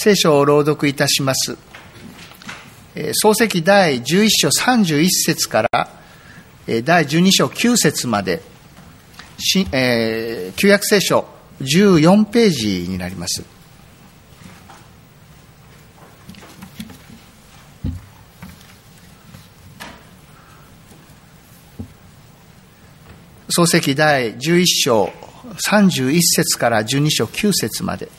聖書を朗読いたします。創世記第11章31節から第12章9節まで、えー、旧約聖書14ページになります。創世記第11章31節から12章9節まで。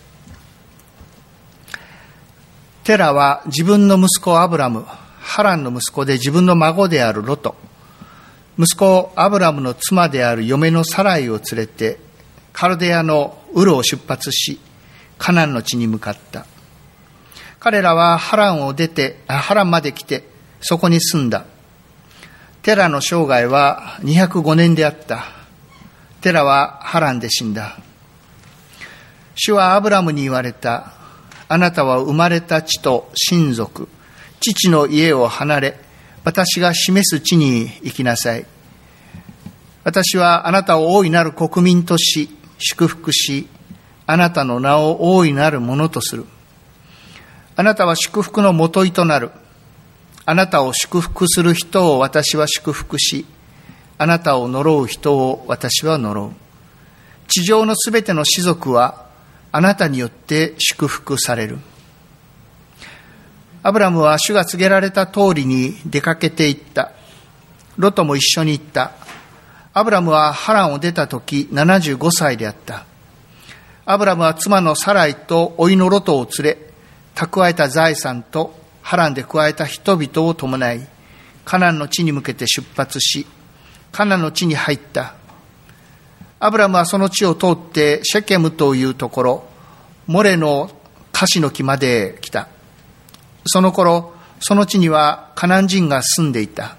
テラは自分の息子アブラム、ハランの息子で自分の孫であるロト、息子アブラムの妻である嫁のサライを連れて、カルデアのウルを出発し、カナンの地に向かった。彼らはハランを出て、ハランまで来て、そこに住んだ。テラの生涯は205年であった。テラはハランで死んだ。主はアブラムに言われた。あなたは生まれた地と親族、父の家を離れ、私が示す地に行きなさい。私はあなたを大いなる国民とし、祝福し、あなたの名を大いなるものとする。あなたは祝福のもといとなる。あなたを祝福する人を私は祝福し、あなたを呪う人を私は呪う。地上のすべての士族はあなたによって祝福される。アブラムは主が告げられた通りに出かけていった。ロトも一緒に行った。アブラムはハランを出た時75歳であった。アブラムは妻のサライと甥のロトを連れ、蓄えた財産と波乱で加えた人々を伴い、カナンの地に向けて出発し、カナンの地に入った。アブラムはその地を通ってシェケムというところ、モレのカシの木まで来た。その頃、その地にはカナン人が住んでいた。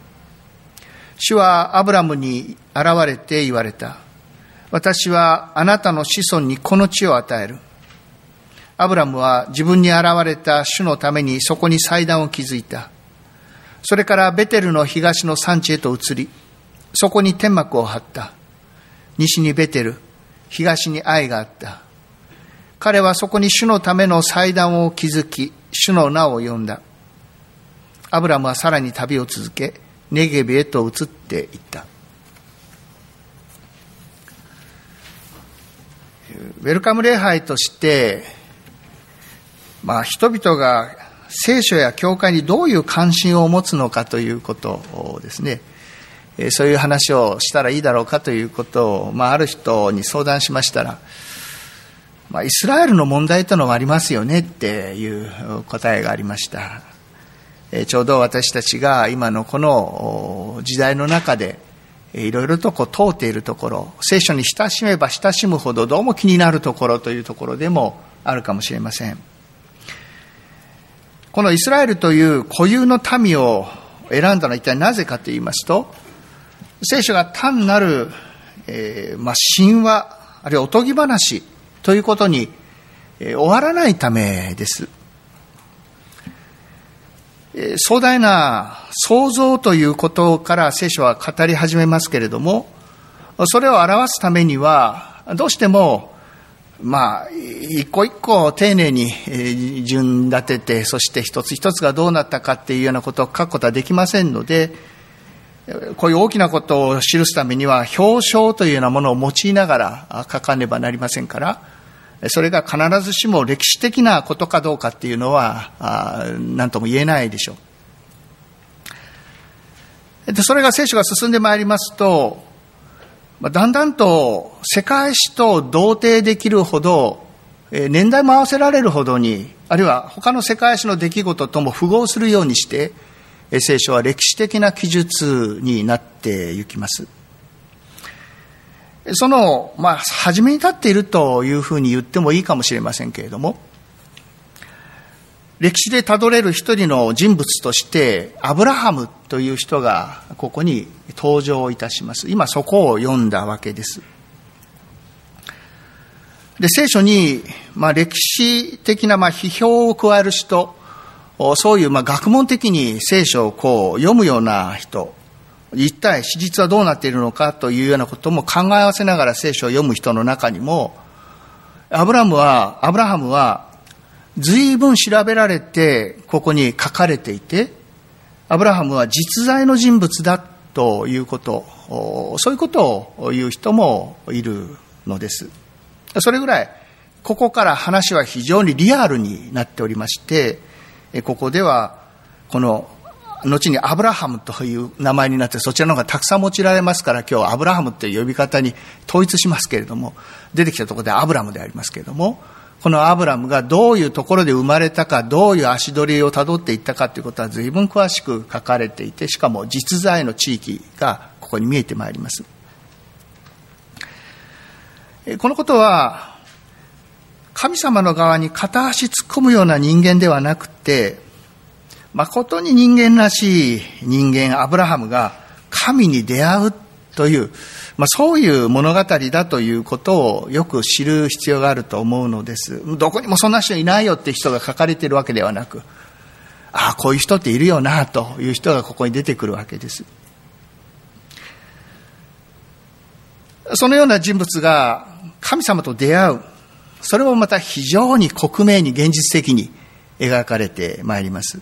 主はアブラムに現れて言われた。私はあなたの子孫にこの地を与える。アブラムは自分に現れた主のためにそこに祭壇を築いた。それからベテルの東の産地へと移り、そこに天幕を張った。西にベテル、東に愛があった。彼はそこに主のための祭壇を築き、主の名を呼んだ。アブラムはさらに旅を続け、ネゲベへと移っていった。ウェルカム礼拝として、まあ、人々が聖書や教会にどういう関心を持つのかということですね、そういう話をしたらいいだろうかということを、まあ、ある人に相談しましたら、まあ、イスラエルの問題というのがありますよねっていう答えがありました。ちょうど私たちが今のこの時代の中で、いろいろとこう通っているところ、聖書に親しめば親しむほどどうも気になるところというところでもあるかもしれません。このイスラエルという固有の民を選んだのは一体なぜかと言いますと、聖書が単なる、えー、まあ、神話、あるいはおとぎ話ということに、えー、終わらないためです。えー、壮大な創造ということから聖書は語り始めますけれども、それを表すためには、どうしてもまあ、一個一個丁寧に順立てて、そして一つ一つがどうなったかっていうようなことを書くことはできませんので、こういう大きなことを記すためには、表彰というようなものを用いながら書かねばなりませんから、それが必ずしも歴史的なことかどうかっていうのは、何とも言えないでしょう。で、それが聖書が進んでまいりますと、だんだんと世界史と同定できるほど、年代も合わせられるほどに、あるいは他の世界史の出来事とも符合するようにして、聖書は歴史的な記述になっていきます。その、まあ、初めに立っているというふうに言ってもいいかもしれませんけれども、歴史でたどれる一人の人物として、アブラハムという人がここに登場いたします。今そこを読んだわけです。で、聖書に、まあ、歴史的な、まあ、批評を加える人、そういう、まあ、学問的に聖書をこう読むような人、一体史実はどうなっているのかというようなことも考え合わせながら聖書を読む人の中にも、アブラムは、アブラハムは随分調べられて、ここに書かれていて、アブラハムは実在の人物だということ、そういうことを言う人もいるのです。それぐらい、ここから話は非常にリアルになっておりまして、ここでは、この、後にアブラハムという名前になって、そちらの方がたくさん用いられますから、今日アブラハムという呼び方に統一しますけれども、出てきたところでアブラムでありますけれども、このアブラムがどういうところで生まれたか、どういう足取りをたどっていったかということは随分詳しく書かれていて、しかも実在の地域がここに見えてまいります。このことは、神様の側に片足突っ込むような人間ではなくて、誠に人間らしい人間、アブラハムが神に出会うという、まあ、そういう物語だということをよく知る必要があると思うのです。どこにもそんな人いないよって人が書かれているわけではなく、ああ、こういう人っているよなという人がここに出てくるわけです。そのような人物が神様と出会う。それもまた非常に克明に現実的に描かれてまいります。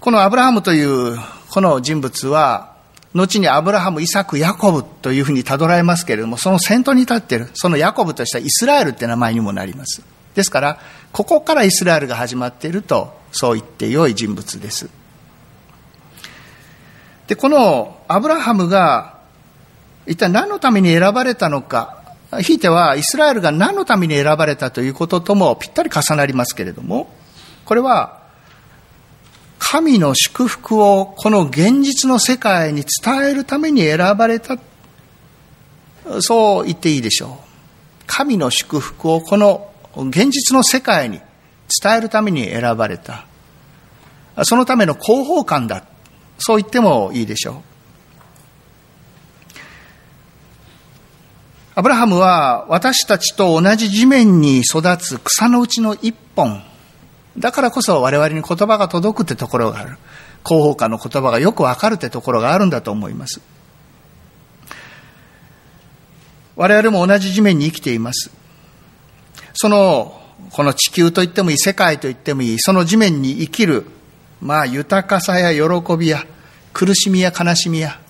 このアブラハムというこの人物は後にアブラハム、イサク、ヤコブというふうにたどられますけれども、その先頭に立っている、そのヤコブとしたイスラエルって名前にもなります。ですから、ここからイスラエルが始まっていると、そう言って良い人物です。で、このアブラハムが一体何のために選ばれたのか、ひいてはイスラエルが何のために選ばれたということともぴったり重なりますけれども、これは神の祝福をこの現実の世界に伝えるために選ばれた。そう言っていいでしょう。神の祝福をこの現実の世界に伝えるために選ばれた。そのための広報官だ。そう言ってもいいでしょう。アブラハムは私たちと同じ地面に育つ草のうちの一本。だからこそ我々に言葉が届くってところがある。広報官の言葉がよくわかるってところがあるんだと思います。我々も同じ地面に生きています。その、この地球と言ってもいい、世界と言ってもいい、その地面に生きる、まあ豊かさや喜びや苦しみや悲しみや、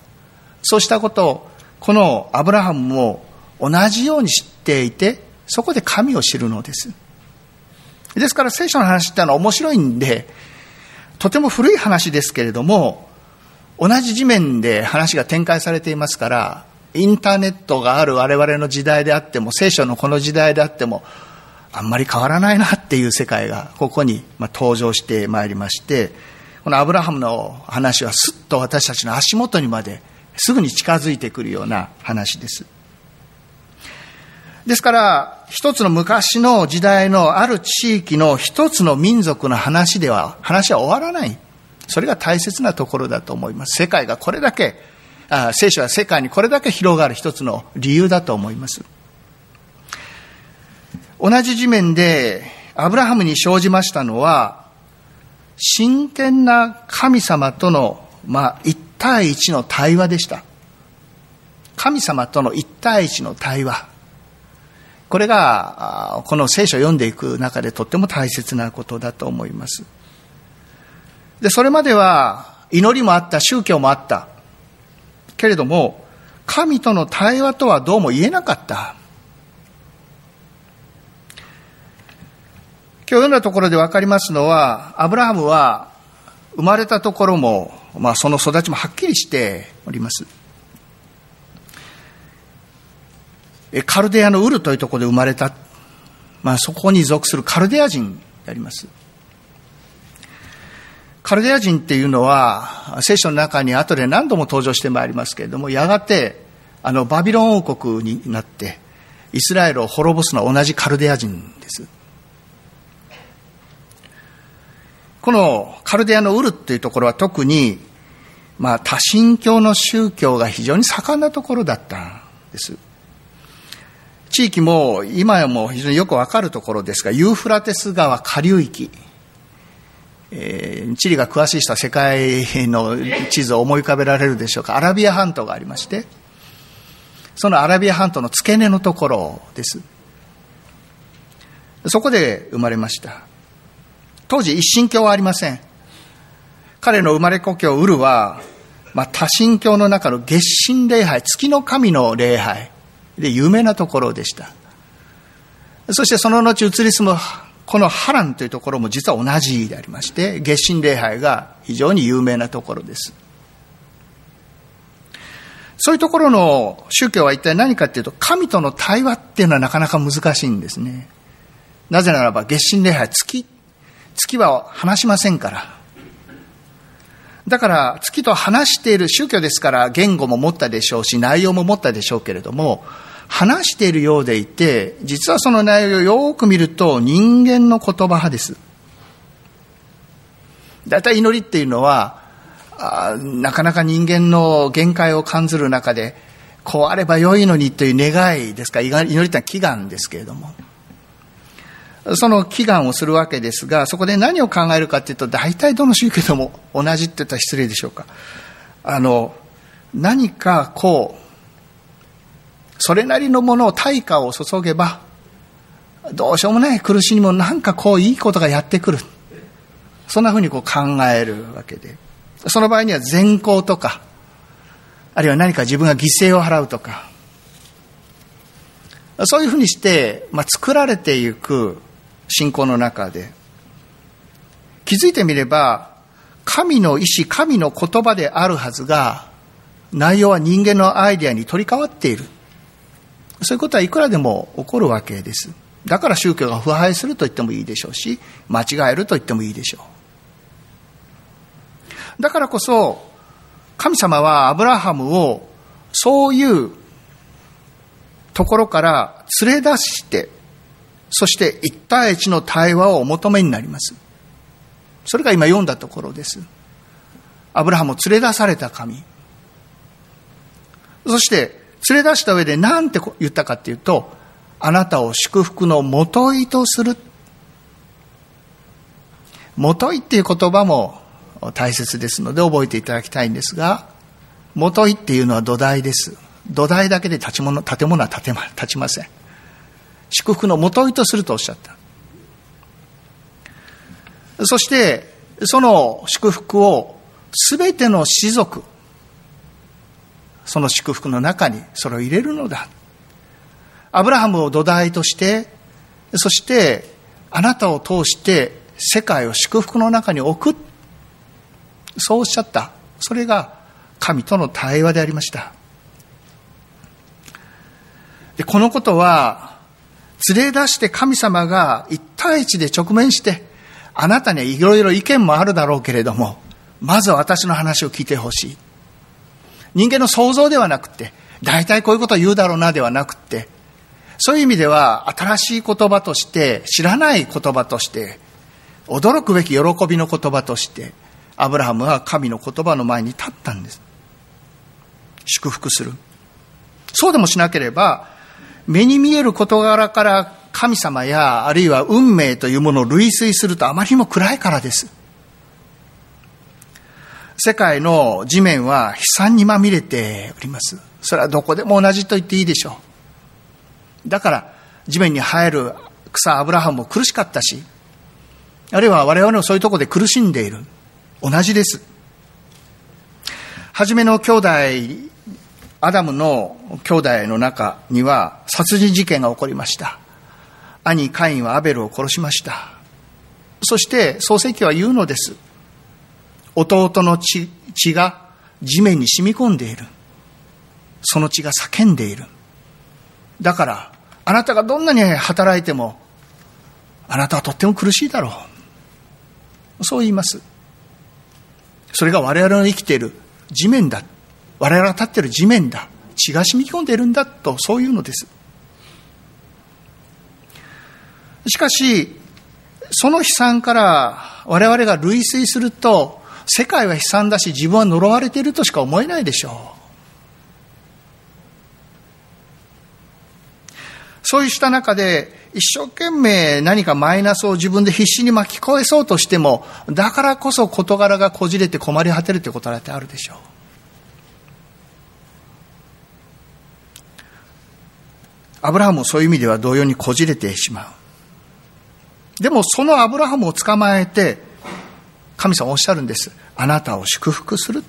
そうしたことを、このアブラハムも同じように知っていて、そこで神を知るのです。ですから聖書の話ってのは面白いんで、とても古い話ですけれども、同じ地面で話が展開されていますから、インターネットがある我々の時代であっても、聖書のこの時代であっても、あんまり変わらないなっていう世界がここに登場してまいりまして、このアブラハムの話はすっと私たちの足元にまですぐに近づいてくるような話です。ですから、一つの昔の時代のある地域の一つの民族の話では、話は終わらない。それが大切なところだと思います。世界がこれだけ、あ聖書は世界にこれだけ広がる一つの理由だと思います。同じ地面でアブラハムに生じましたのは、真剣な神様との、まあ、一対一の対話でした。神様との一対一の対話。これが、この聖書を読んでいく中でとっても大切なことだと思います。で、それまでは祈りもあった、宗教もあった。けれども、神との対話とはどうも言えなかった。今日読んだところで分かりますのは、アブラハムは生まれたところも、まあその育ちもはっきりしております。カルデアのウルというところで生まれた、まあ、そこに属するカルデア人であります。カルデア人っていうのは、聖書の中に後で何度も登場してまいりますけれども、やがて、あの、バビロン王国になって、イスラエルを滅ぼすのは同じカルデア人です。このカルデアのウルっていうところは特に、まあ、多神教の宗教が非常に盛んなところだったんです。地域も今も非常によくわかるところですが、ユーフラテス川下流域、えー、地理が詳しい人は世界の地図を思い浮かべられるでしょうか。アラビア半島がありまして、そのアラビア半島の付け根のところです。そこで生まれました。当時一神教はありません。彼の生まれ故郷ウルは、まあ、多神教の中の月神礼拝、月の神の礼拝で有名なところでした。そしてその後移り住むこのハランというところも実は同じでありまして、月神礼拝が非常に有名なところです。そういうところの宗教は一体何かっていうと、神との対話っていうのはなかなか難しいんですね。なぜならば月神礼拝、月、月は話しませんから。だから月と話している宗教ですから言語も持ったでしょうし、内容も持ったでしょうけれども、話しているようでいて、実はその内容をよく見ると人間の言葉派です。だいたい祈りっていうのは、あなかなか人間の限界を感じる中で、こうあれば良いのにという願いですか、祈りっていうのは祈願ですけれども。その祈願をするわけですが、そこで何を考えるかというと、大体どの宗教でも同じって言ったら失礼でしょうか。あの、何かこう、それなりのものを対価を注げば、どうしようもない苦しみもなんかこういいことがやってくる。そんなふうにこう考えるわけで。その場合には善行とか、あるいは何か自分が犠牲を払うとか、そういうふうにして、まあ、作られていく信仰の中で、気づいてみれば、神の意志、神の言葉であるはずが、内容は人間のアイデアに取り替わっている。そういうことはいくらでも起こるわけです。だから宗教が腐敗すると言ってもいいでしょうし、間違えると言ってもいいでしょう。だからこそ、神様はアブラハムをそういうところから連れ出して、そして一対一の対話をお求めになります。それが今読んだところです。アブラハムを連れ出された神。そして連れ出した上で何て言ったかっていうと、あなたを祝福のもといとする。もといっていう言葉も大切ですので覚えていただきたいんですが、もといっていうのは土台です。土台だけで立ち物建物は建てま立ちません。祝福のもといとするとおっしゃった。そして、その祝福をすべての士族、その祝福の中にそれを入れるのだ。アブラハムを土台として、そしてあなたを通して世界を祝福の中に置く。そうおっしゃった。それが神との対話でありました。でこのことは、連れ出して神様が一対一で直面して、あなたにはいろいろ意見もあるだろうけれども、まずは私の話を聞いてほしい。人間の想像ではなくて、大体こういうことを言うだろうなではなくて、そういう意味では新しい言葉として、知らない言葉として、驚くべき喜びの言葉として、アブラハムは神の言葉の前に立ったんです。祝福する。そうでもしなければ、目に見える事柄から神様や、あるいは運命というものを類推するとあまりにも暗いからです。世界の地面は悲惨にまみれております。それはどこでも同じと言っていいでしょう。だから、地面に生える草、アブラハムも苦しかったし、あるいは我々もそういうとこで苦しんでいる。同じです。初めの兄弟、アダムの兄弟の中には殺人事件が起こりました。兄カインはアベルを殺しました。そして創世記は言うのです。弟の血血が地面に染み込んでいる。その血が叫んでいる。だから、あなたがどんなに働いても、あなたはとっても苦しいだろう。そう言います。それが我々の生きている地面だ。我々が立っている地面だ。血が染み込んでいるんだと、そういうのです。しかし、その悲惨から我々が類推すると、世界は悲惨だし自分は呪われているとしか思えないでしょう。そうした中で、一生懸命何かマイナスを自分で必死に巻き返そうとしても、だからこそ事柄がこじれて困り果てるということだってあるでしょう。アブラハムもそういう意味では同様にこじれてしまう。でもそのアブラハムを捕まえて、神様おっしゃるんです。あなたを祝福する。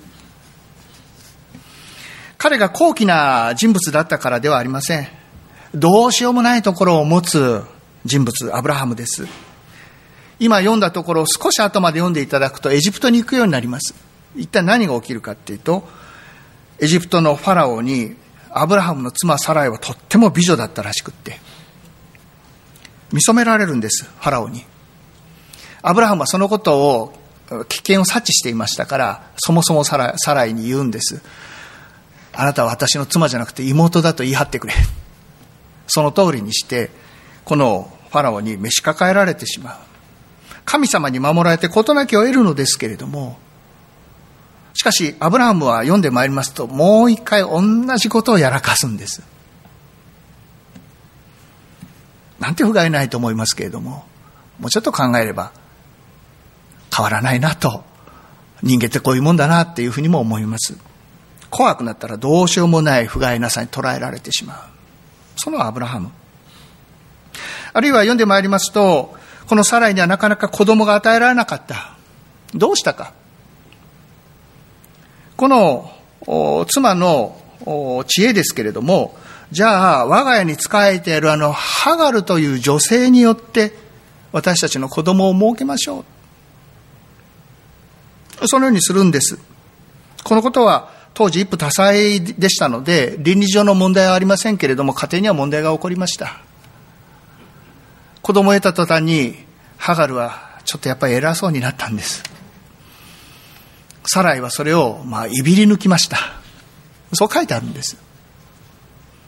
彼が高貴な人物だったからではありません。どうしようもないところを持つ人物、アブラハムです。今読んだところを少し後まで読んでいただくとエジプトに行くようになります。一体何が起きるかっていうと、エジプトのファラオにアブラハムの妻サライはとっても美女だったらしくって、見初められるんです、ファラオに。アブラハムはそのことを、危険を察知していましたから、そもそもサラサライに言うんです。あなたは私の妻じゃなくて妹だと言い張ってくれ。その通りにして、このファラオに召し抱えられてしまう。神様に守られて事なきを得るのですけれども、しかし、アブラハムは読んでまいりますと、もう一回同じことをやらかすんです。なんて不甲斐ないと思いますけれども、もうちょっと考えれば、変わらないなと、人間ってこういうもんだなっていうふうにも思います。怖くなったらどうしようもない不甲斐なさに捉えられてしまう。そのアブラハム。あるいは読んでまいりますと、このサライにはなかなか子供が与えられなかった。どうしたか。この妻の知恵ですけれども、じゃあ、我が家に仕えているあの、ハガルという女性によって、私たちの子供を設けましょう。そのようにするんです。このことは、当時一夫多妻でしたので、倫理上の問題はありませんけれども、家庭には問題が起こりました。子供を得た途端に、ハガルはちょっとやっぱり偉そうになったんです。サライはそれを、まあ、いびり抜きました。そう書いてあるんです。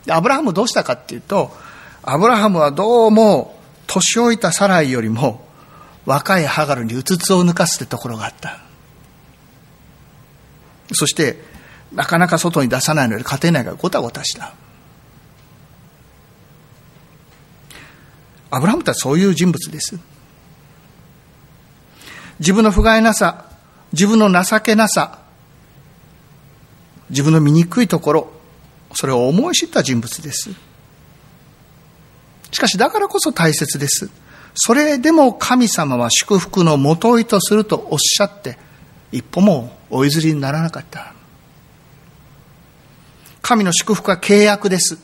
アブラハムどうしたかっていうと、アブラハムはどうも、年老いたサライよりも、若いハガルにうつつを抜かすってところがあった。そして、なかなか外に出さないので家庭内がごたごたした。アブラハムってそういう人物です。自分の不甲斐なさ、自分の情けなさ、自分の醜いところ、それを思い知った人物です。しかしだからこそ大切です。それでも神様は祝福のもといとするとおっしゃって、一歩もお譲りにならなかった。神の祝福は契約です。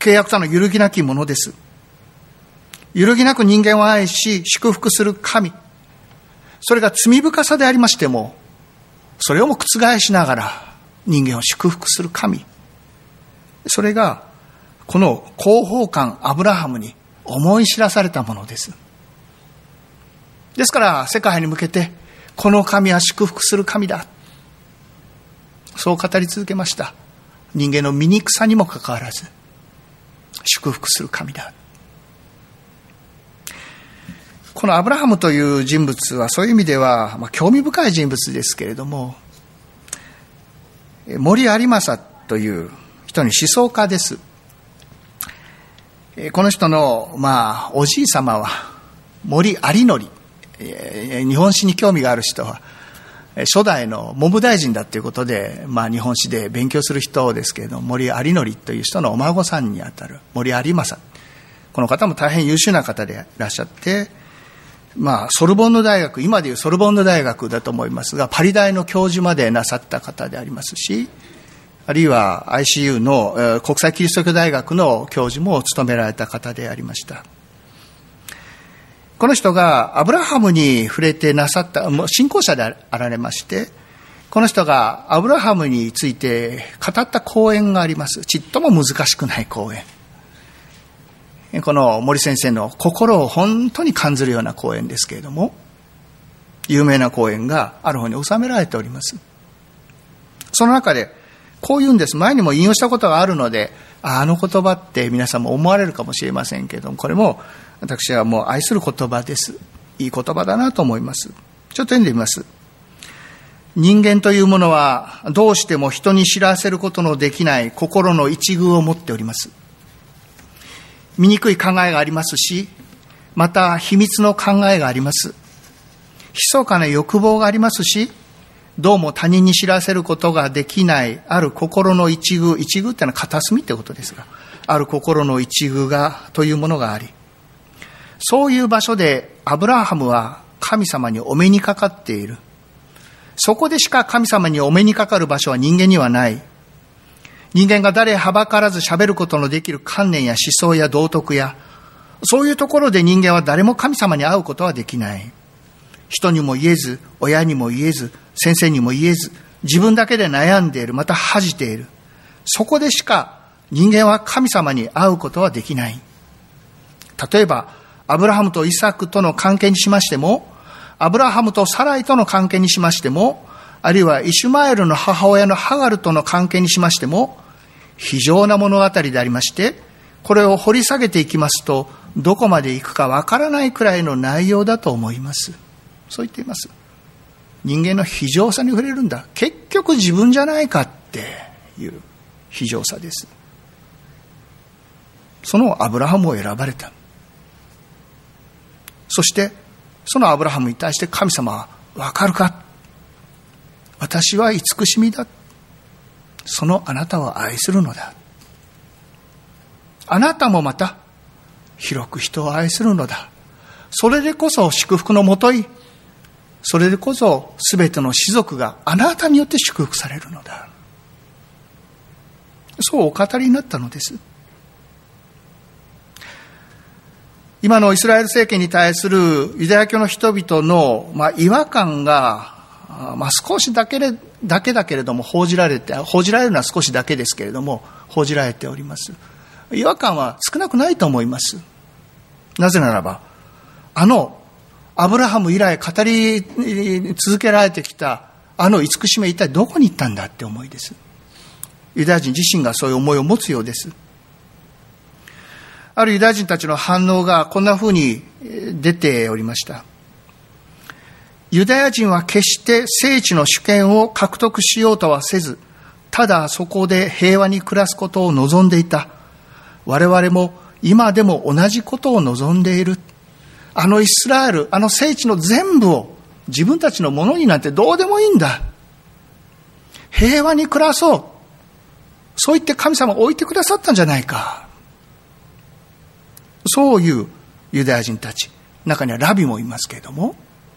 契約とはの揺るぎなきものです。揺るぎなく人間を愛し、祝福する神。それが罪深さでありましても、それをも覆しながら人間を祝福する神。それが、この広報官アブラハムに思い知らされたものです。ですから、世界に向けて、この神は祝福する神だ。そう語り続けました。人間の醜さにもかかわらず、祝福する神だ。このアブラハムという人物はそういう意味では、まあ、興味深い人物ですけれども、森有正という人に思想家です。この人の、まあ、おじい様は森有則。日本史に興味がある人は、初代の文部大臣だということで、まあ、日本史で勉強する人ですけれども、森有則という人のお孫さんにあたる森有正。この方も大変優秀な方でいらっしゃって、まあ、ソルボンヌ大学、今でいうソルボンヌ大学だと思いますが、パリ大の教授までなさった方でありますし、あるいは ICU の国際キリスト教大学の教授も務められた方でありました。この人がアブラハムに触れてなさった、信仰者であられまして、この人がアブラハムについて語った講演があります。ちっとも難しくない講演。この森先生の心を本当に感じるような講演ですけれども、有名な講演がある方に収められております。その中で、こう言うんです。前にも引用したことがあるので、あの言葉って皆さんも思われるかもしれませんけれども、これも私はもう愛する言葉です。いい言葉だなと思います。ちょっと読んでみます。人間というものはどうしても人に知らせることのできない心の一遇を持っております。醜い考えがありますし、また秘密の考えがあります。密かな欲望がありますし、どうも他人に知らせることができない、ある心の一遇、一遇ってのは片隅ってことですが、ある心の一遇が、というものがあり、そういう場所でアブラハムは神様にお目にかかっている。そこでしか神様にお目にかかる場所は人間にはない。人間が誰はばからず喋ることのできる観念や思想や道徳や、そういうところで人間は誰も神様に会うことはできない。人にも言えず、親にも言えず、先生にも言えず、自分だけで悩んでいる、また恥じている。そこでしか人間は神様に会うことはできない。例えば、アブラハムとイサクとの関係にしましても、アブラハムとサライとの関係にしましても、あるいはイシュマエルの母親のハガルとの関係にしましても、非常な物語でありまして、これを掘り下げていきますと、どこまで行くかわからないくらいの内容だと思います。そう言っています。人間の非常さに触れるんだ。結局自分じゃないかっていう非常さです。そのアブラハムを選ばれた。そして、そのアブラハムに対して神様は、わかるか？私は慈しみだ。そのあなたを愛するのだ。あなたもまた広く人を愛するのだ。それでこそ祝福のもとい、それでこそ全ての士族があなたによって祝福されるのだ。そうお語りになったのです。今のイスラエル政権に対するユダヤ教の人々の、まあ、違和感がまあ、少しだけだけだけれども報じられて報じられるのは少しだけですけれども報じられております。違和感は少なくないと思います。なぜならばあのアブラハム以来語り続けられてきたあの慈しみは一体どこに行ったんだって思いです。ユダヤ人自身がそういう思いを持つようです。あるユダヤ人たちの反応がこんなふうに出ておりましたユダヤ人は決して聖地の主権を獲得しようとはせず、ただそこで平和に暮らすことを望んでいた。我々も今でも同じことを望んでいる。あのイスラエル、あの聖地の全部を自分たちのものになんてどうでもいいんだ。平和に暮らそう。そう言って神様を置いてくださったんじゃないか。そういうユダヤ人たち。中にはラビもいますけれども、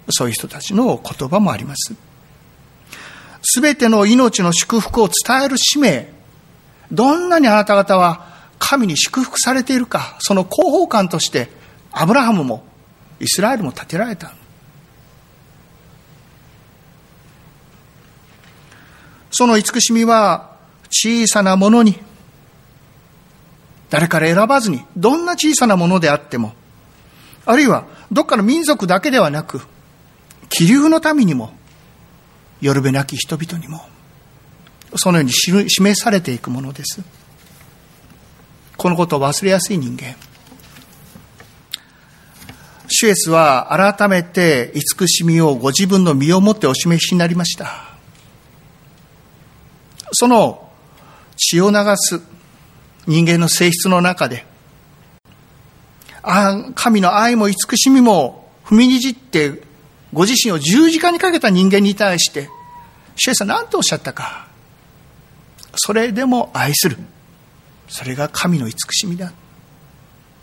そういう人たちの言葉もあります。すべての命の祝福を伝える使命、どんなにあなた方は神に祝福されているか、その広報官としてアブラハムもイスラエルも建てられた。その慈しみは小さなものに、誰から選ばずに、どんな小さなものであっても、あるいはどっかの民族だけではなく、気流の民にも、よるべなき人々にも、そのように示されていくものです。このことを忘れやすい人間。シュエスは改めて慈しみをご自分の身をもってお示しになりました。その血を流す人間の性質の中で、神の愛も慈しみも踏みにじってご自身を十字架にかけた人間に対して、シェイさん何とおっしゃったか。それでも愛する。それが神の慈しみだ。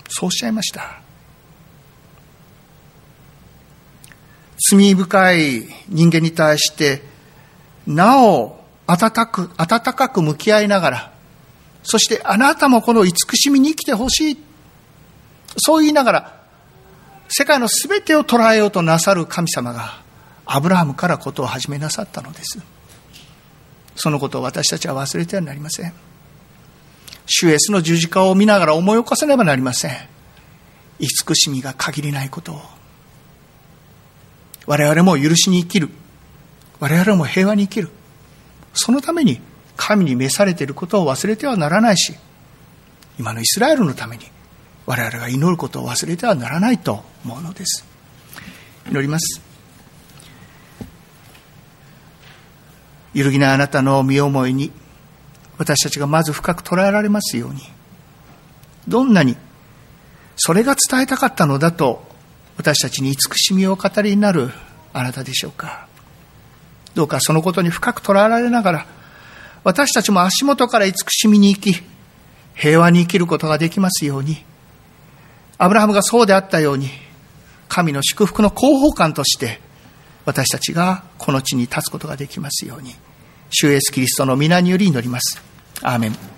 そうおっしゃいました。罪深い人間に対して、なお温かく、温かく向き合いながら、そしてあなたもこの慈しみに生きてほしい。そう言いながら、世界の全てを捉えようとなさる神様がアブラハムからことを始めなさったのです。そのことを私たちは忘れてはなりません。主イエスの十字架を見ながら思い起こさねばなりません。慈しみが限りないことを。我々も許しに生きる。我々も平和に生きる。そのために神に召されていることを忘れてはならないし今のイスラエルのために我々が祈ることを忘れてはならないと思うのです。祈ります。揺るぎないあなたの身思いに私たちがまず深く捉えられますようにどんなにそれが伝えたかったのだと私たちに慈しみを語りになるあなたでしょうかどうかそのことに深く捉えられながら私たちも足元から慈しみに行き平和に生きることができますようにアブラハムがそうであったように、神の祝福の広報官として、私たちがこの地に立つことができますように、主イエスキリストの皆により祈ります。アーメン。